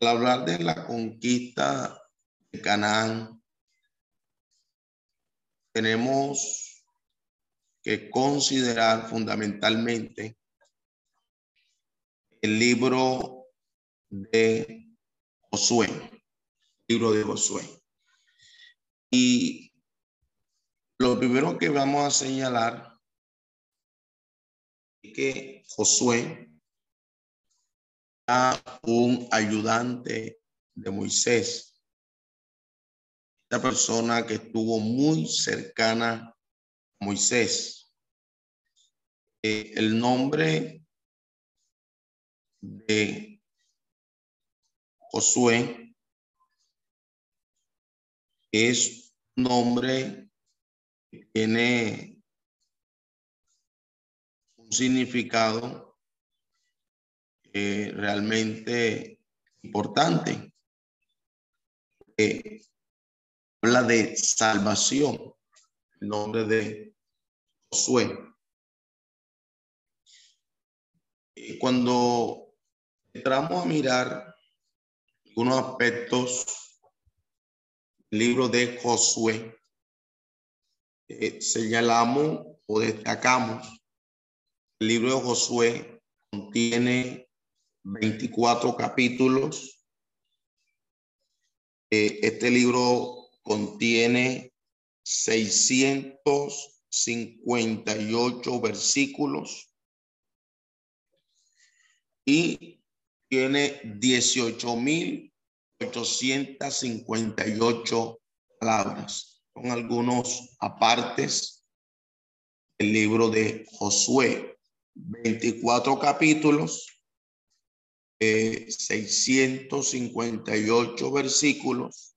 al hablar de la conquista de Canaán, tenemos que considerar fundamentalmente el libro de Josué, libro de Josué. Y lo primero que vamos a señalar es que Josué un ayudante de Moisés, esta persona que estuvo muy cercana a Moisés. Eh, el nombre de Josué es un nombre que tiene un significado eh, realmente importante. habla de salvación, el nombre de Josué. Cuando entramos a mirar algunos aspectos del libro de Josué, eh, señalamos o destacamos el libro de Josué contiene 24 capítulos. Eh, este libro contiene 658 versículos y tiene 18.858 palabras. Son algunos apartes del libro de Josué. 24 capítulos 658 versículos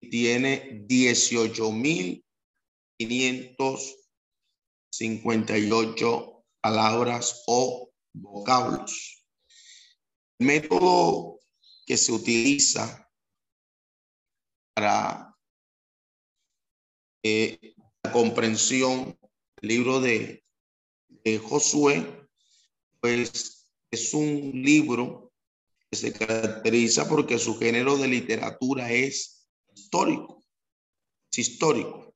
y tiene 18.558 palabras o vocablos. El método que se utiliza para eh, la comprensión del libro de, de Josué, pues es un libro que se caracteriza porque su género de literatura es histórico, es histórico.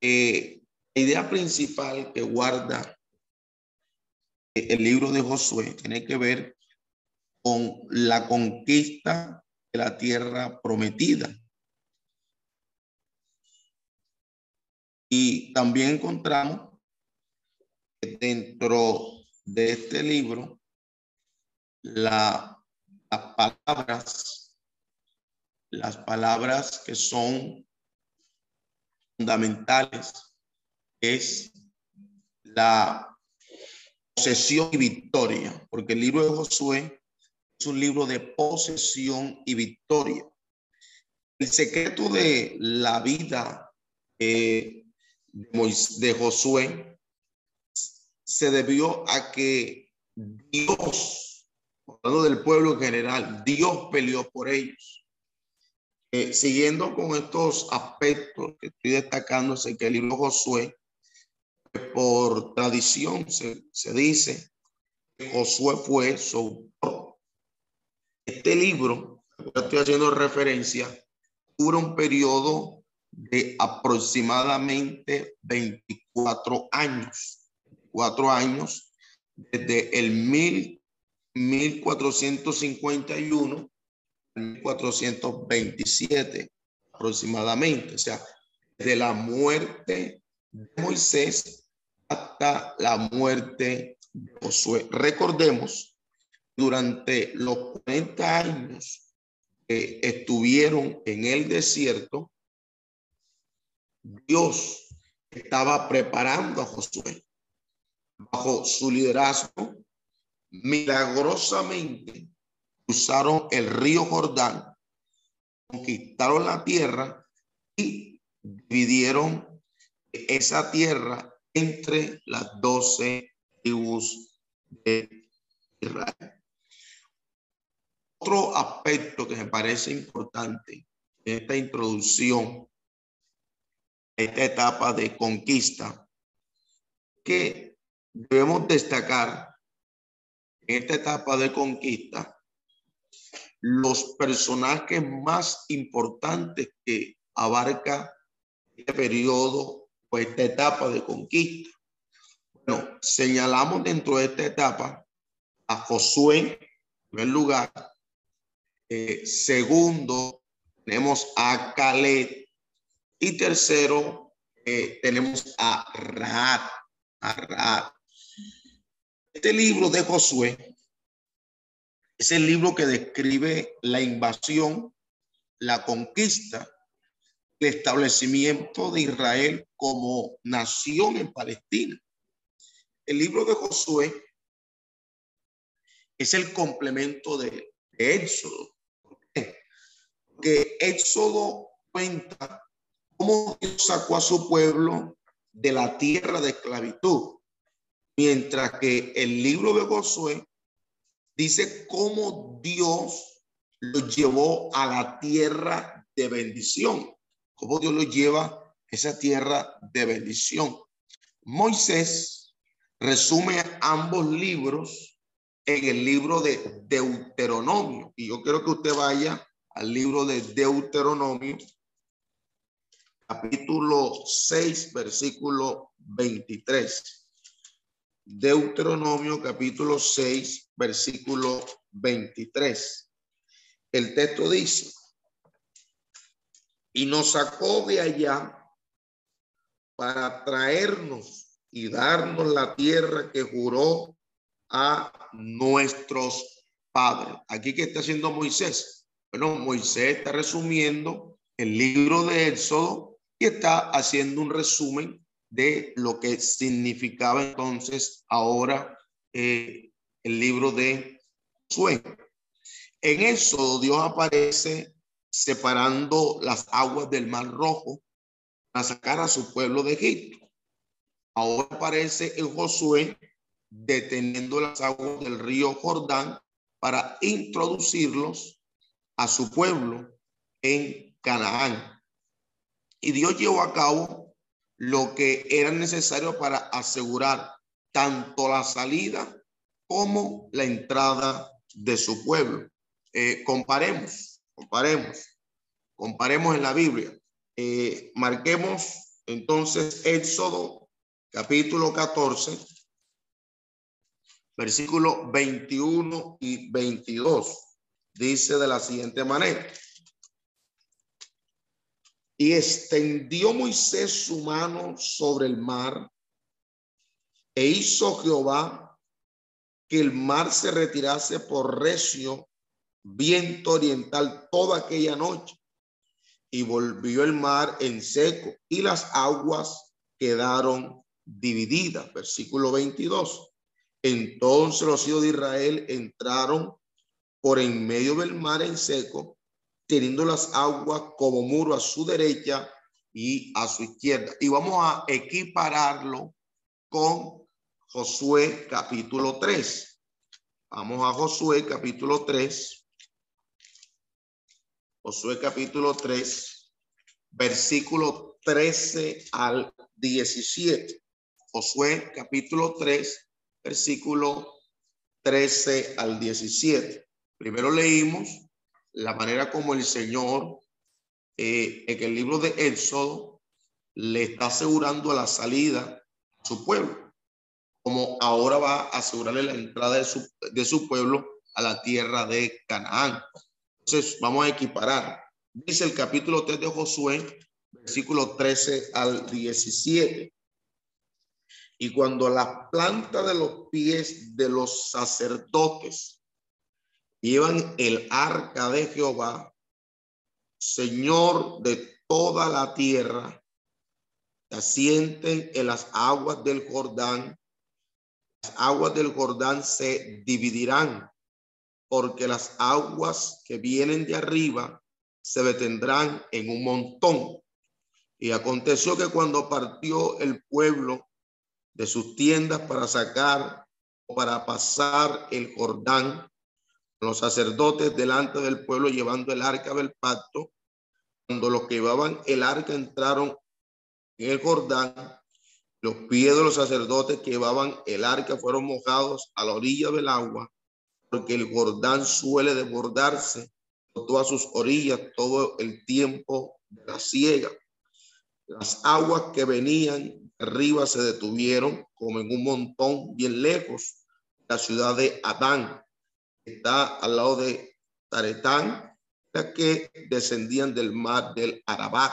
Eh, la idea principal que guarda el libro de Josué tiene que ver con la conquista de la tierra prometida. Y también encontramos que dentro de este libro la, las palabras, las palabras que son fundamentales es la posesión y victoria, porque el libro de Josué es un libro de posesión y victoria. El secreto de la vida de, de Josué se debió a que Dios hablando del pueblo en general, Dios peleó por ellos. Eh, siguiendo con estos aspectos que estoy destacando, sé que el libro Josué, por tradición se, se dice que Josué fue su Este libro, estoy haciendo referencia, dura un periodo de aproximadamente 24 años. Cuatro años desde el mil 1451 1427 aproximadamente, o sea, de la muerte de Moisés hasta la muerte de Josué. Recordemos, durante los 40 años que estuvieron en el desierto, Dios estaba preparando a Josué bajo su liderazgo milagrosamente cruzaron el río Jordán conquistaron la tierra y dividieron esa tierra entre las doce tribus de Israel. Otro aspecto que me parece importante en esta introducción esta etapa de conquista que debemos destacar en esta etapa de conquista los personajes más importantes que abarca este periodo o esta etapa de conquista. Bueno, señalamos dentro de esta etapa a Josué, en primer lugar. Eh, segundo, tenemos a Caleb. Y tercero, eh, tenemos a Rahat. A Este libro de Josué es el libro que describe la invasión, la conquista, el establecimiento de Israel como nación en Palestina. El libro de Josué es el complemento de, Éxodo. Porque Éxodo cuenta cómo Dios sacó a su pueblo de la tierra de esclavitud, mientras que el libro de Josué dice cómo Dios lo llevó a la tierra de bendición, cómo Dios lo lleva a esa tierra de bendición. Moisés resume ambos libros en el libro de Deuteronomio. Y yo quiero que usted vaya al libro de Deuteronomio, capítulo 6, versículo 23. Deuteronomio capítulo 6, versículo 23. El texto dice, y nos sacó de allá para traernos y darnos la tierra que juró a nuestros padres. Aquí que está haciendo Moisés. Bueno, Moisés está resumiendo el libro de Éxodo y está haciendo un resumen de lo que significaba entonces ahora eh, el libro de Josué. En eso Dios aparece separando las aguas del Mar Rojo para sacar a su pueblo de Egipto. Ahora aparece en Josué deteniendo las aguas del río Jordán para introducirlos a su pueblo en Canaán. Y Dios llevó a cabo lo que era necesario para asegurar tanto la salida como la entrada de su pueblo. Eh, comparemos, comparemos, comparemos en la Biblia. Eh, marquemos entonces Éxodo capítulo 14, versículo 21 y 22. Dice de la siguiente manera. Y extendió Moisés su mano sobre el mar e hizo Jehová que el mar se retirase por recio viento oriental toda aquella noche. Y volvió el mar en seco y las aguas quedaron divididas. Versículo 22. Entonces los hijos de Israel entraron por en medio del mar en seco teniendo las aguas como muro a su derecha y a su izquierda. Y vamos a equipararlo con Josué capítulo 3. Vamos a Josué capítulo 3. Josué capítulo 3, versículo 13 al 17. Josué capítulo 3, versículo 13 al 17. Primero leímos la manera como el Señor eh, en el libro de Éxodo le está asegurando la salida a su pueblo, como ahora va a asegurarle la entrada de su, de su pueblo a la tierra de Canaán. Entonces, vamos a equiparar. Dice el capítulo 3 de Josué, versículo 13 al 17. Y cuando la planta de los pies de los sacerdotes llevan el arca de Jehová, Señor de toda la tierra, se asienten en las aguas del Jordán. Las aguas del Jordán se dividirán, porque las aguas que vienen de arriba se detendrán en un montón. Y aconteció que cuando partió el pueblo de sus tiendas para sacar o para pasar el Jordán, los sacerdotes delante del pueblo llevando el arca del pacto, cuando los que llevaban el arca entraron en el Jordán, los pies de los sacerdotes que llevaban el arca fueron mojados a la orilla del agua, porque el Jordán suele desbordarse por todas sus orillas todo el tiempo de la siega. Las aguas que venían arriba se detuvieron como en un montón bien lejos la ciudad de Adán. Está al lado de Taretán, la que descendían del mar del Arabat.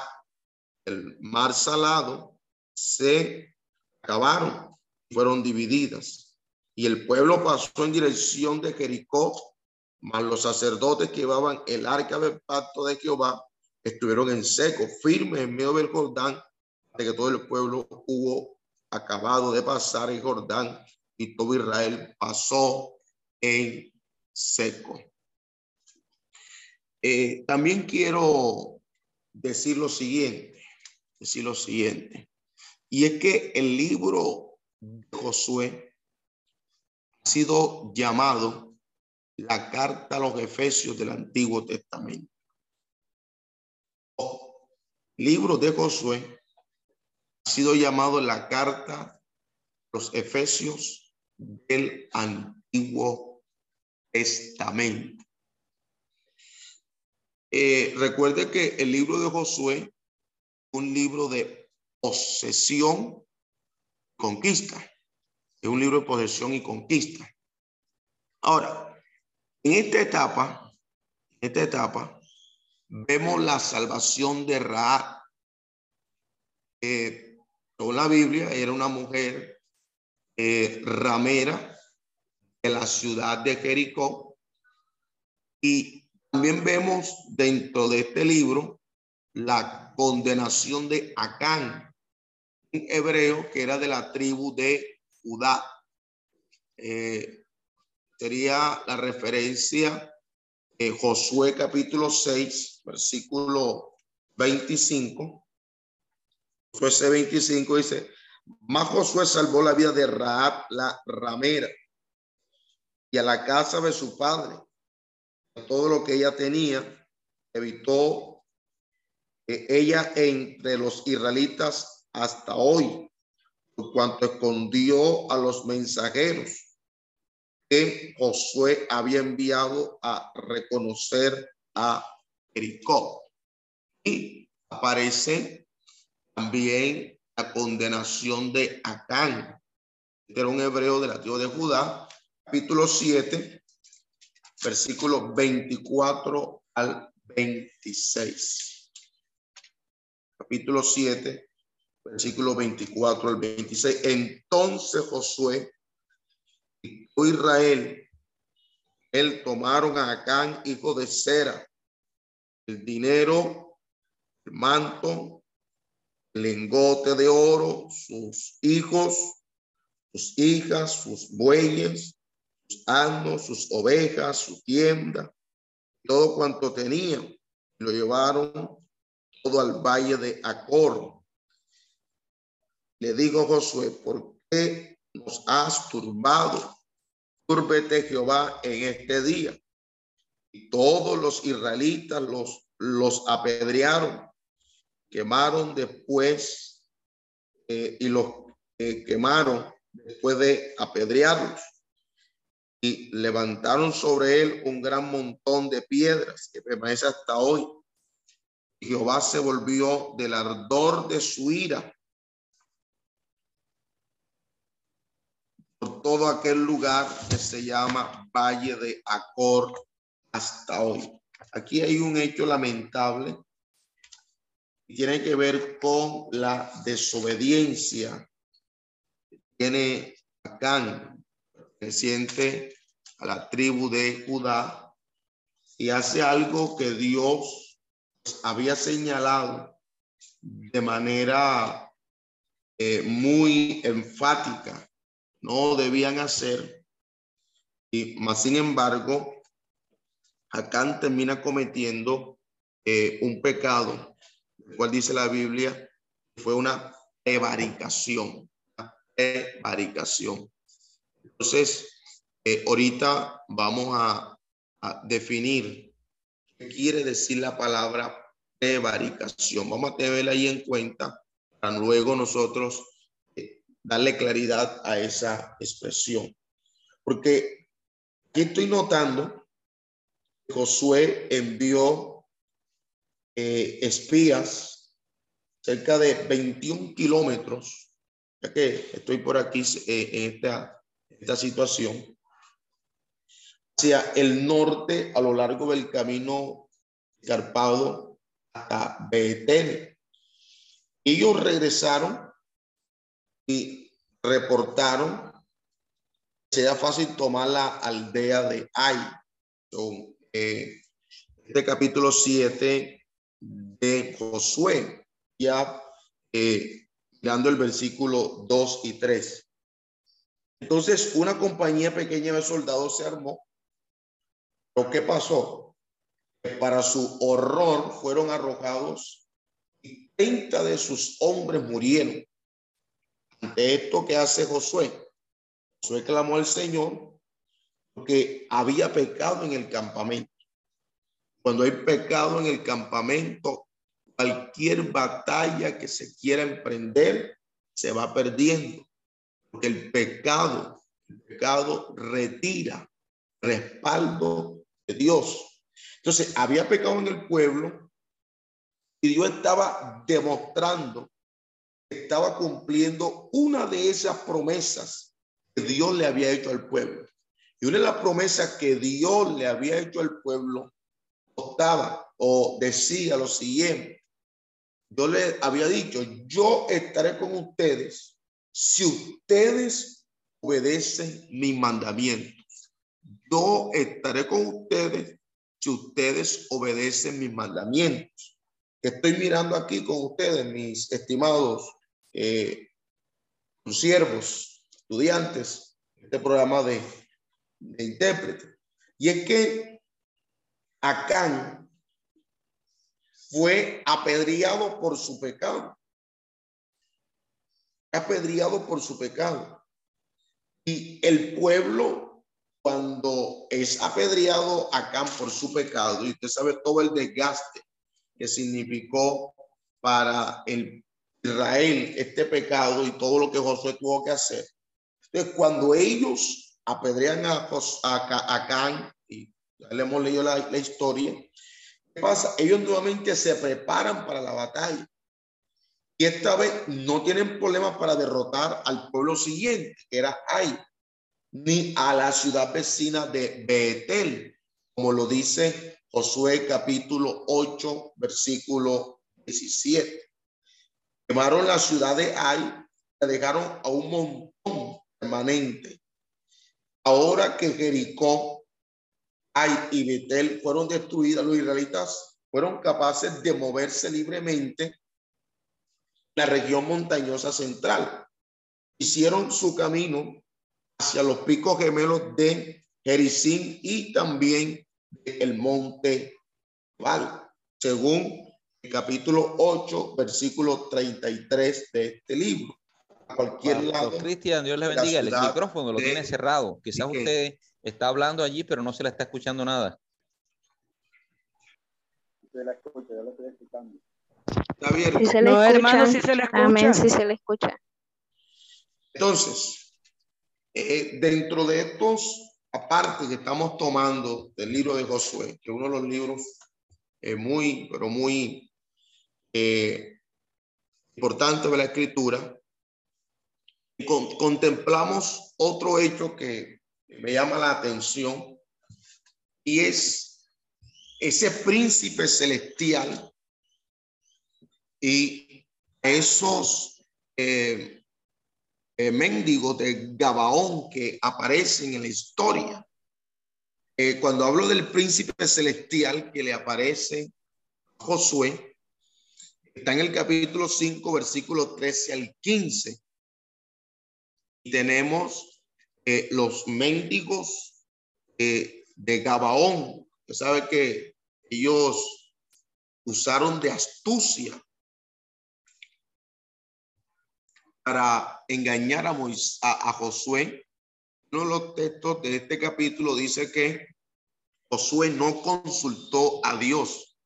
El mar salado se acabaron, fueron divididas. Y el pueblo pasó en dirección de Jericó, mas los sacerdotes que llevaban el arca del pacto de Jehová estuvieron en seco, firmes en medio del Jordán, de que todo el pueblo hubo acabado de pasar el Jordán y todo Israel pasó en seco. Eh, también quiero decir lo siguiente, decir lo siguiente, y es que el libro de Josué ha sido llamado la carta a los Efesios del Antiguo Testamento libro de Josué ha sido llamado la carta los Efesios del Antiguo Testamento. Eh, recuerde que el libro de Josué un libro de posesión, conquista. Es un libro de posesión y conquista. Ahora, en esta etapa, en esta etapa, vemos la salvación de Ra. Eh, la Biblia, era una mujer eh, ramera de la ciudad de Jericó. Y también vemos dentro de este libro la condenación de Acán, un hebreo que era de la tribu de Judá. Eh, sería la referencia Josué capítulo 6, versículo 25. Josué 25 dice, más Josué salvó la vida de Raab, la ramera, y a la casa de su padre, todo lo que ella tenía, evitó que ella entre los israelitas hasta hoy, por cuanto escondió a los mensajeros que Josué había enviado a reconocer a Jericó. Y aparece también la condenación de Acán, que era un hebreo de la tierra de Judá, capítulo 7, versículo 24 al 26. Capítulo 7, versículo 24 al 26. Entonces Josué Israel, él tomaron a Acán, hijo de Sera, el dinero, el manto, el lingote de oro, sus hijos, sus hijas, sus bueyes, sus asnos, sus ovejas, su tienda, todo cuanto tenían. Lo llevaron todo al valle de Acor. Le digo Josué, ¿por qué nos has turbado? Turbete Jehová en este día. Y todos los israelitas los, los apedrearon, quemaron después eh, y los eh, quemaron después de apedrearlos. Y levantaron sobre él un gran montón de piedras que permanece hasta hoy. Jehová se volvió del ardor de su ira por todo aquel lugar que se llama Valle de Acor hasta hoy. Aquí hay un hecho lamentable y tiene que ver con la desobediencia que tiene Acán, perteneciente a la tribu de Judá, y hace algo que Dios había señalado de manera eh, muy enfática no debían hacer. Y más sin embargo, Acán termina cometiendo eh, un pecado, cual dice la Biblia, fue una prevaricación, una. Entonces, eh, ahorita vamos a, definir qué quiere decir la palabra prevaricación. Vamos a tenerla ahí en cuenta para luego nosotros eh, darle claridad a esa expresión. Porque aquí estoy notando que Josué envió eh, espías cerca de 21 kilómetros, ya que estoy por aquí eh, en esta, esta situación, hacia el norte a lo largo del camino escarpado hasta Betel. Ellos regresaron y reportaron que sea fácil tomar la aldea de Ai. Eh, este capítulo 7 de Josué, ya eh, dando el versículo 2 y 3. Entonces, una compañía pequeña de soldados se armó. ¿Lo que pasó? Para su horror fueron arrojados y 30 de sus hombres murieron. Ante esto que hace Josué, Josué clamó al Señor porque había pecado en el campamento. Cuando hay pecado en el campamento, cualquier batalla que se quiera emprender se va perdiendo. Porque el pecado, el pecado retira respaldo de Dios. Entonces, había pecado en el pueblo y Dios estaba demostrando estaba cumpliendo una de esas promesas que Dios le había hecho al pueblo. Y una de las promesas que Dios le había hecho al pueblo estaba o decía lo siguiente. Yo le había dicho, yo estaré con ustedes si ustedes obedecen mis mandamientos. Yo estaré con ustedes si ustedes obedecen mis mandamientos. Estoy mirando aquí con ustedes, mis estimados eh, siervos, estudiantes, este programa de, de intérprete. Y es que Acán fue apedreado por su pecado. Apedreado por su pecado. Y el pueblo, cuando es apedreado Acán por su pecado, y usted sabe todo el desgaste que significó para el Israel este pecado y todo lo que Josué tuvo que hacer. Entonces, cuando ellos apedrean a, a, Acán, y ya le hemos leído la, la historia, ¿qué pasa? Ellos nuevamente se preparan para la batalla. Y esta vez no tienen problemas para derrotar al pueblo siguiente, que era Ai, ni a la ciudad vecina de Betel, como lo dice Josué capítulo 8, versículo 17. Quemaron la ciudad de Ai, la dejaron a un montón permanente. Ahora que Jericó, Ai y Betel fueron destruidas, los israelitas fueron capaces de moverse libremente en la región montañosa central. Hicieron su camino hacia los picos gemelos de Jericín y también el monte Val, según el capítulo 8, versículo 33 de este libro. A cualquier lado. Cristian, Dios le bendiga. El micrófono lo tiene cerrado. Quizás usted está hablando allí, pero no se le está escuchando nada. Se la escucha, yo lo estoy escuchando. Está bien. Si se le No, escucha. hermano, si se le escucha. Amén, si se le escucha. Entonces, eh, dentro de estos aparte que estamos tomando del libro de Josué, que es uno de los libros eh, muy, pero muy eh, importantes de la escritura, con- contemplamos otro hecho que me llama la atención y es ese príncipe celestial y esos eh, eh, mendigos de Gabaón que aparecen en la historia. Eh, cuando hablo del príncipe celestial que le aparece Josué, está en el capítulo 5, versículo 13 al 15. Y tenemos eh, los mendigos de Gabaón. Usted sabe que ellos usaron de astucia para engañar a, a, Josué. Uno de los textos de este capítulo dice que Josué no consultó a Dios.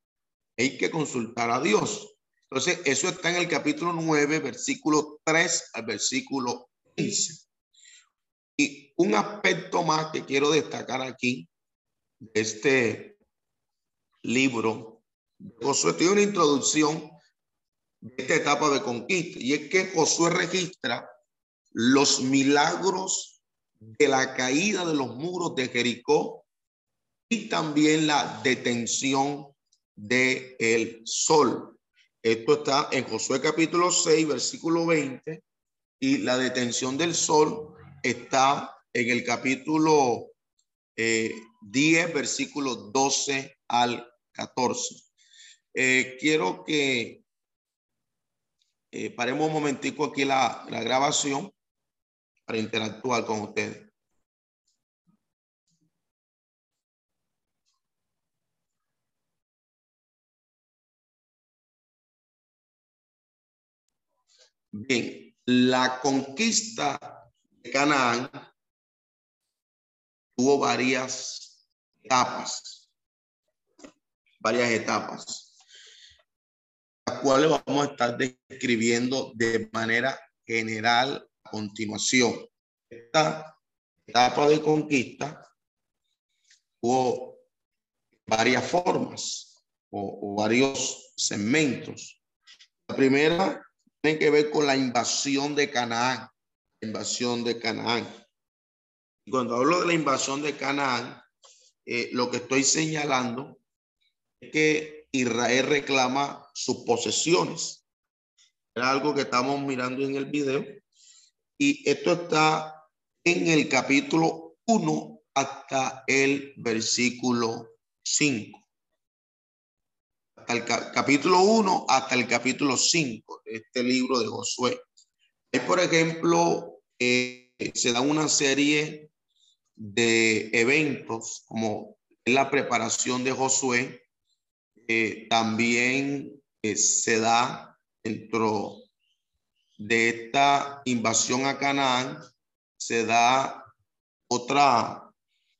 Hay que consultar a Dios. Entonces, eso está en el capítulo 9, versículo 3 al versículo 15. Y un aspecto más que quiero destacar aquí de este libro, Josué tiene una introducción esta etapa de conquista, y es que Josué registra los milagros de la caída de los muros de Jericó y también la detención del el sol. Esto está en Josué capítulo 6, versículo 20, y la detención del sol está en el capítulo 10, eh, versículo 12 al 14. Eh, quiero que eh, paremos un momentico aquí la, la grabación para interactuar con ustedes. Bien, la conquista de Canaán tuvo varias etapas, varias etapas, las cuales vamos a estar describiendo de manera general a continuación. Esta etapa de conquista tuvo varias formas o, o varios segmentos. La primera tiene que ver con la invasión de Canaán, invasión de Canaán. Y cuando hablo de la invasión de Canaán, eh, lo que estoy señalando es que Israel reclama sus posesiones. Era algo que estamos mirando en el video. Y esto está en el capítulo 1 hasta el versículo 5 el capítulo 1 hasta el capítulo 5 de este libro de Josué. Hay, por ejemplo, eh, se da una serie de eventos como la preparación de Josué. Eh, también se da dentro de esta invasión a Canaán, se da otra,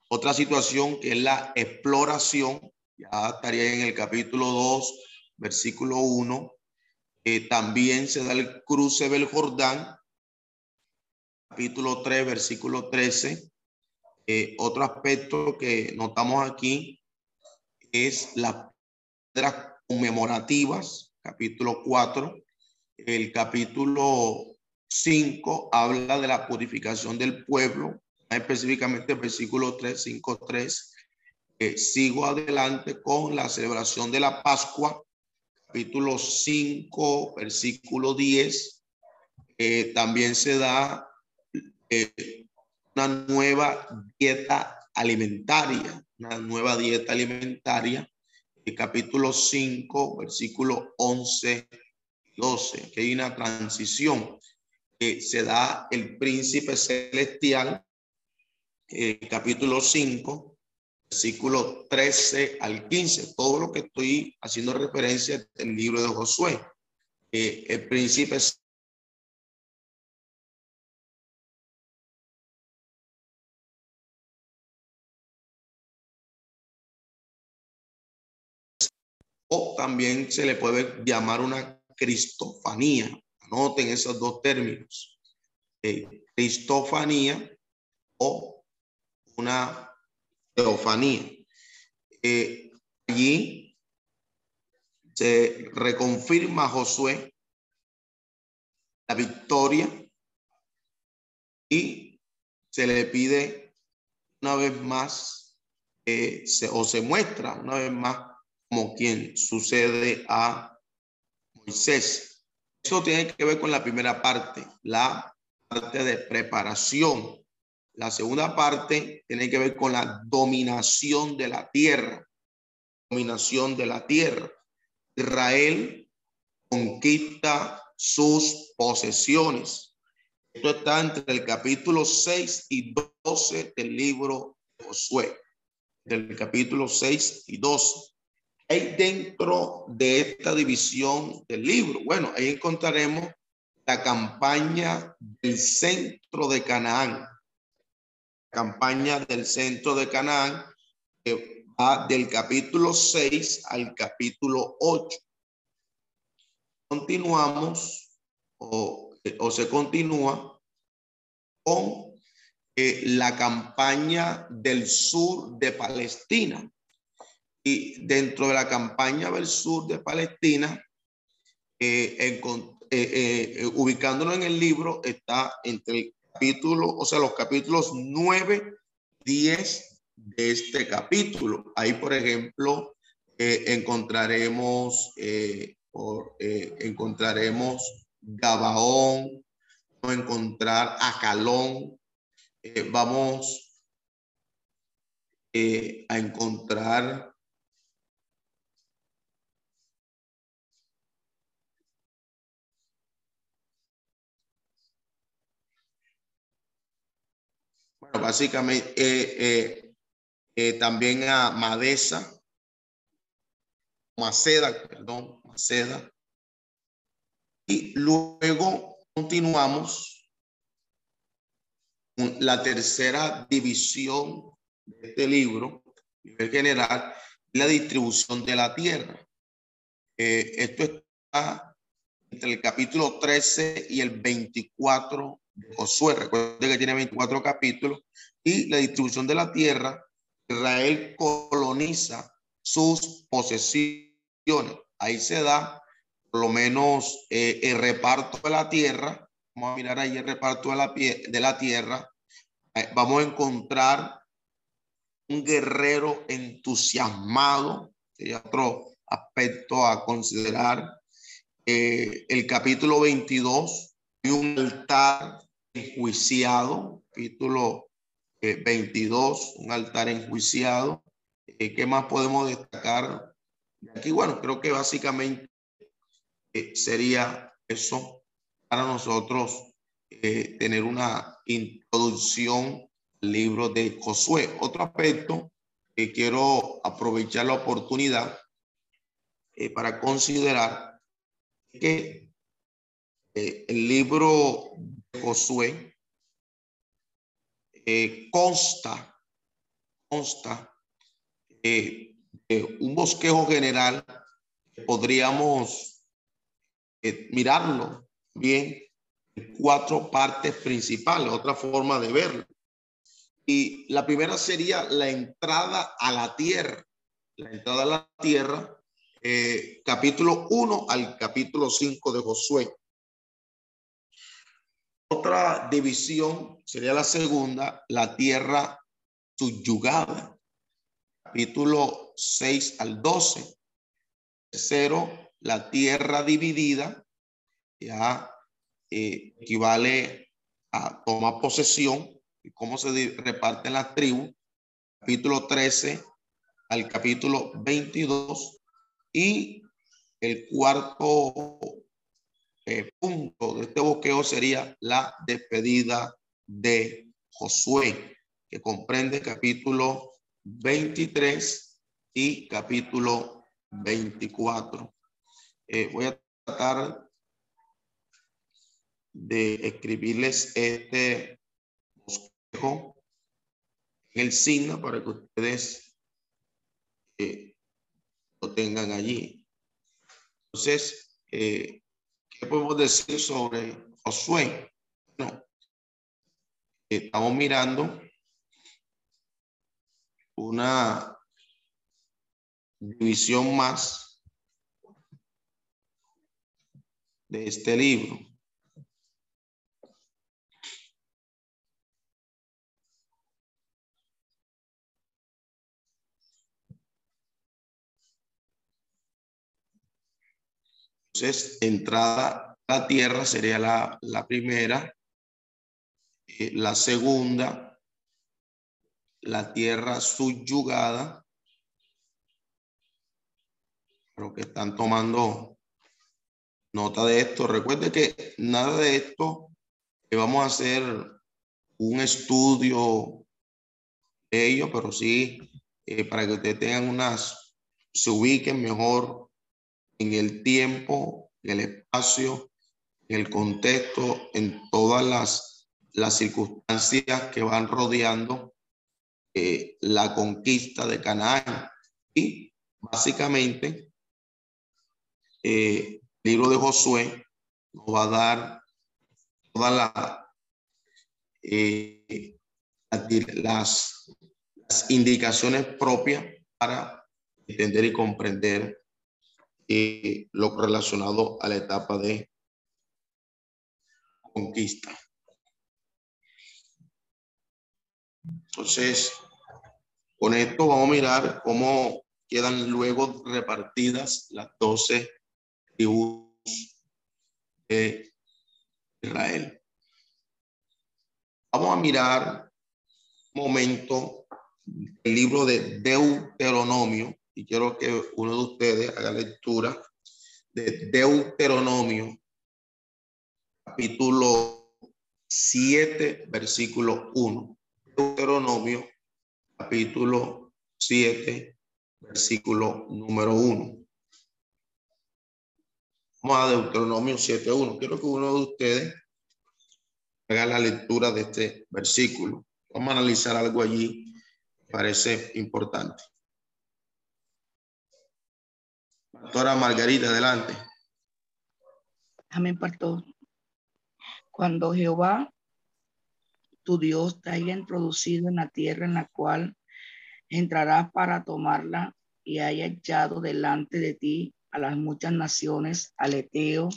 otra situación que es la exploración ya estaría en el capítulo 2, versículo 1. Eh, también se da el cruce del Jordán, capítulo 3, versículo 13. Eh, otro aspecto que notamos aquí es las piedras conmemorativas, capítulo 4. El capítulo 5 habla de la purificación del pueblo, específicamente el versículo 3, 5, 3 sigo adelante con la celebración de la Pascua, capítulo 5, versículo 10. Eh, también se da eh, una nueva dieta alimentaria, una nueva dieta alimentaria, el capítulo 5, versículo 11, 12, que hay una transición. que se da el príncipe celestial, eh, capítulo 5, versículo 13 al 15, todo lo que estoy haciendo referencia del libro de Josué. El príncipe también se le puede llamar una cristofanía. Anoten esos dos términos. Eh, cristofanía o una teofanía. Eh, allí se reconfirma Josué la victoria y se le pide una vez más o se muestra una vez más como quien sucede a Moisés. Eso tiene que ver con la primera parte, la parte de preparación la segunda parte tiene que ver con la dominación de la tierra. Dominación de la tierra. Israel conquista sus posesiones. Esto está entre el capítulo 6 y 12 del libro de Josué. Del capítulo 6 y 12. Hay dentro de esta división del libro? Bueno, ahí encontraremos la campaña del centro de Canaán. Campaña del centro de Canaán que va del capítulo 6 al capítulo 8. Continuamos o, o se continúa con eh, la campaña del sur de Palestina. Y dentro de la campaña del sur de Palestina, eh, eh, eh, ubicándonos en el libro, está entre el capítulo, o sea, los capítulos 9, 10 de este capítulo. Ahí, por ejemplo, encontraremos, por, encontraremos Gabaón, vamos a encontrar Acalón, vamos a encontrar básicamente eh, eh, eh, también a Madesa, Maceda, perdón, Maceda. Y luego continuamos con la tercera división de este libro, nivel general, la distribución de la tierra. esto está entre el capítulo 13 y el 24 Josué. Recuerden que tiene 24 capítulos y la distribución de la tierra. Israel coloniza sus posesiones. Ahí se da por lo menos eh, el reparto de la tierra. Vamos a mirar ahí el reparto de la, de la tierra. Eh, vamos a encontrar un guerrero entusiasmado, sería otro aspecto a considerar. Eh, el capítulo 22, y un altar enjuiciado, capítulo 22, eh, un altar enjuiciado. Eh, ¿Qué más podemos destacar? Aquí, bueno, creo que básicamente eh, sería eso para nosotros tener una introducción al libro de Josué. Otro aspecto que quiero aprovechar la oportunidad para considerar que el libro Josué eh, consta, consta eh, un bosquejo general podríamos eh, mirarlo bien en cuatro partes principales, otra forma de verlo. Y la primera sería la entrada a la tierra, la entrada a la tierra, capítulo 1 al capítulo 5 de Josué. Otra división sería la segunda, la tierra subyugada, capítulo 6 al 12. Tercero, la tierra dividida, ya eh, equivale a tomar posesión y cómo se reparten las tribus, capítulo 13 al capítulo 22. Y el cuarto eh, punto de este boqueo sería la despedida de Josué, que comprende capítulo 23 y capítulo 24. Eh, voy a tratar de escribirles este bosquejo en el signo para que ustedes eh, lo tengan allí. Entonces, eh, ¿Qué podemos decir sobre Josué? No. Estamos mirando una división más de este libro. Entonces, entrada a tierra sería la, la primera. Eh, la segunda, la tierra subyugada. Creo que están tomando nota de esto. Recuerde que nada de esto que vamos a hacer un estudio de ello, pero sí eh, para que ustedes tengan unas se ubiquen mejor en el tiempo, en el espacio, en el contexto, en todas las, las circunstancias que van rodeando eh, la conquista de Canaán. Y básicamente, eh, el libro de Josué nos va a dar todas la, eh, las, las indicaciones propias para entender y comprender eh, lo relacionado a la etapa de conquista. Entonces, con esto vamos a mirar cómo quedan luego repartidas las doce tribus de Israel. Vamos a mirar un momento el libro de Deuteronomio y quiero que uno de ustedes haga lectura de Deuteronomio, capítulo 7, versículo 1. Deuteronomio, capítulo 7, versículo número 1. Vamos a Deuteronomio 7.1. Quiero que uno de ustedes haga la lectura de este versículo. Vamos a analizar algo allí que parece importante. Doctora Margarita, adelante. Amén, pastor. Cuando Jehová, tu Dios, te haya introducido en la tierra en la cual entrarás para tomarla y haya echado delante de ti a las muchas naciones, al Eteo,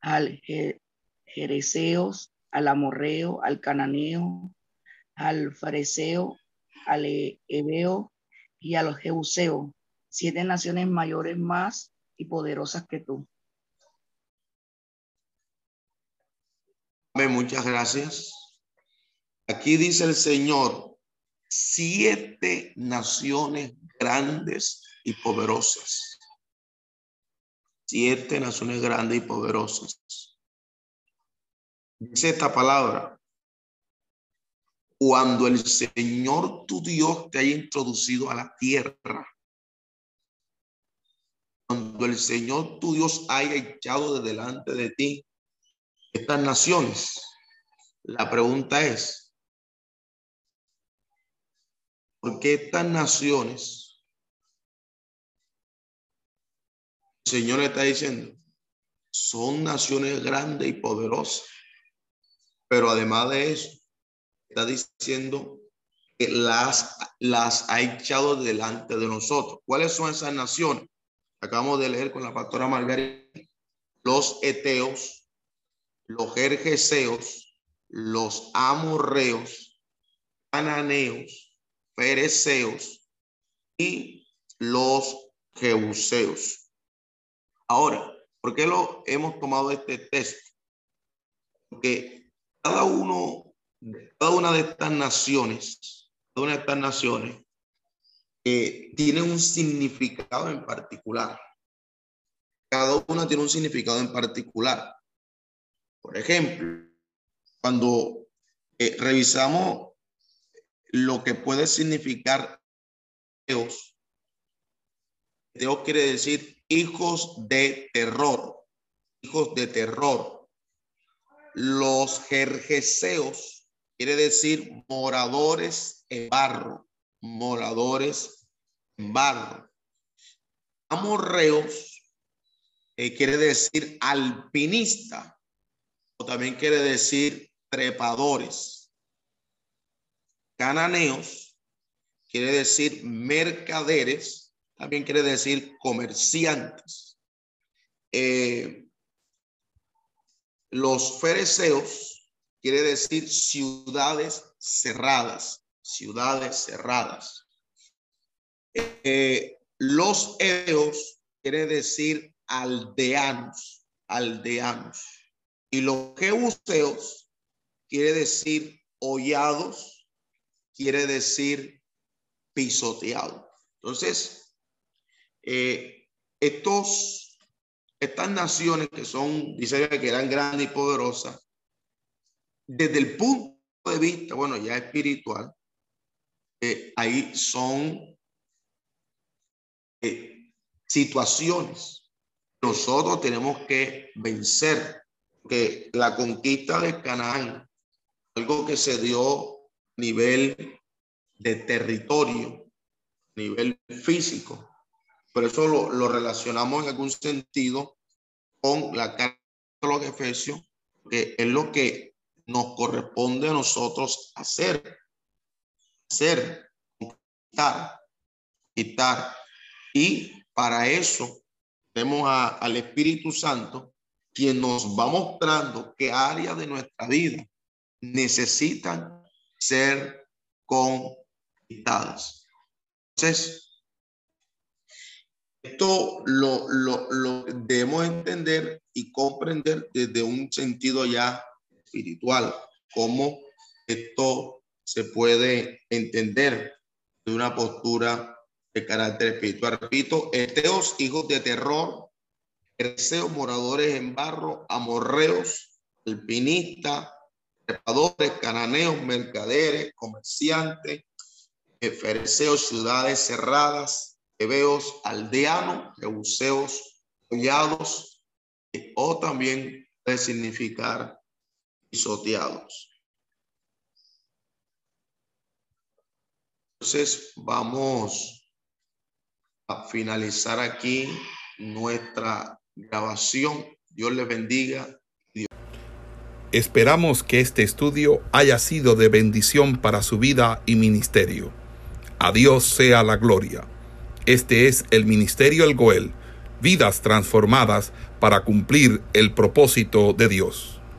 al Jerezeo, al Amorreo, al Cananeo, al Fariseo, al Ebeo y a los Jebuseos siete naciones mayores más y poderosas que tú. Muchas gracias. Aquí dice el Señor, siete naciones grandes y poderosas. Siete naciones grandes y poderosas. Dice esta palabra. Cuando el Señor tu Dios te haya introducido a la tierra cuando el Señor tu Dios haya echado de delante de ti estas naciones. La pregunta es, ¿por qué estas naciones? El Señor está diciendo, son naciones grandes y poderosas, pero además de eso, está diciendo que las, las ha echado delante de nosotros. ¿Cuáles son esas naciones? Acabamos de leer con la pastora Margarita, los eteos, los jerjeseos, los amorreos, cananeos, fereceos y los jebuseos. Ahora, ¿por qué lo hemos tomado este texto? Porque cada uno, cada una de estas naciones, cada una de estas naciones tiene un significado en particular. Cada una tiene un significado en particular. Por ejemplo, cuando eh, revisamos lo que puede significar Dios, Dios quiere decir hijos de terror, hijos de terror. Los jerjeseos quiere decir moradores en barro, moradores barro. Amorreos eh, quiere decir alpinista o también quiere decir trepadores. Cananeos quiere decir mercaderes, también quiere decir comerciantes. Eh, los fereceos quiere decir ciudades cerradas, ciudades cerradas. Eh, los eos quiere decir aldeanos, aldeanos. Y los jebuseos quiere decir hollados, quiere decir pisoteado. Entonces, eh, estos, estas naciones que son, dice que eran grandes y poderosas, desde el punto de vista, bueno, ya espiritual, ahí son eh, situaciones. Nosotros tenemos que vencer, que la conquista de Canaán, algo que se dio a nivel de territorio, a nivel físico. Por eso lo, lo relacionamos en algún sentido con la carta de los Efesios, que es lo que nos corresponde a nosotros hacer, hacer, quitar, quitar. Y para eso tenemos al Espíritu Santo, quien nos va mostrando qué áreas de nuestra vida necesitan ser conquistadas. Entonces, esto lo, lo, lo debemos entender y comprender desde un sentido ya espiritual, cómo esto se puede entender de una postura de carácter espiritual. Repito, eteos, hijos de terror, herceos, moradores en barro, amorreos, alpinistas, trepadores, cananeos, mercaderes, comerciantes, fereceos, ciudades cerradas, hebeos, aldeanos, jebuseos, hollados, o también puede significar pisoteados. Entonces vamos a finalizar aquí nuestra grabación. Dios les bendiga. Esperamos que este estudio haya sido de bendición para su vida y ministerio. A Dios sea la gloria. Este es el Ministerio El Goel, vidas transformadas para cumplir el propósito de Dios.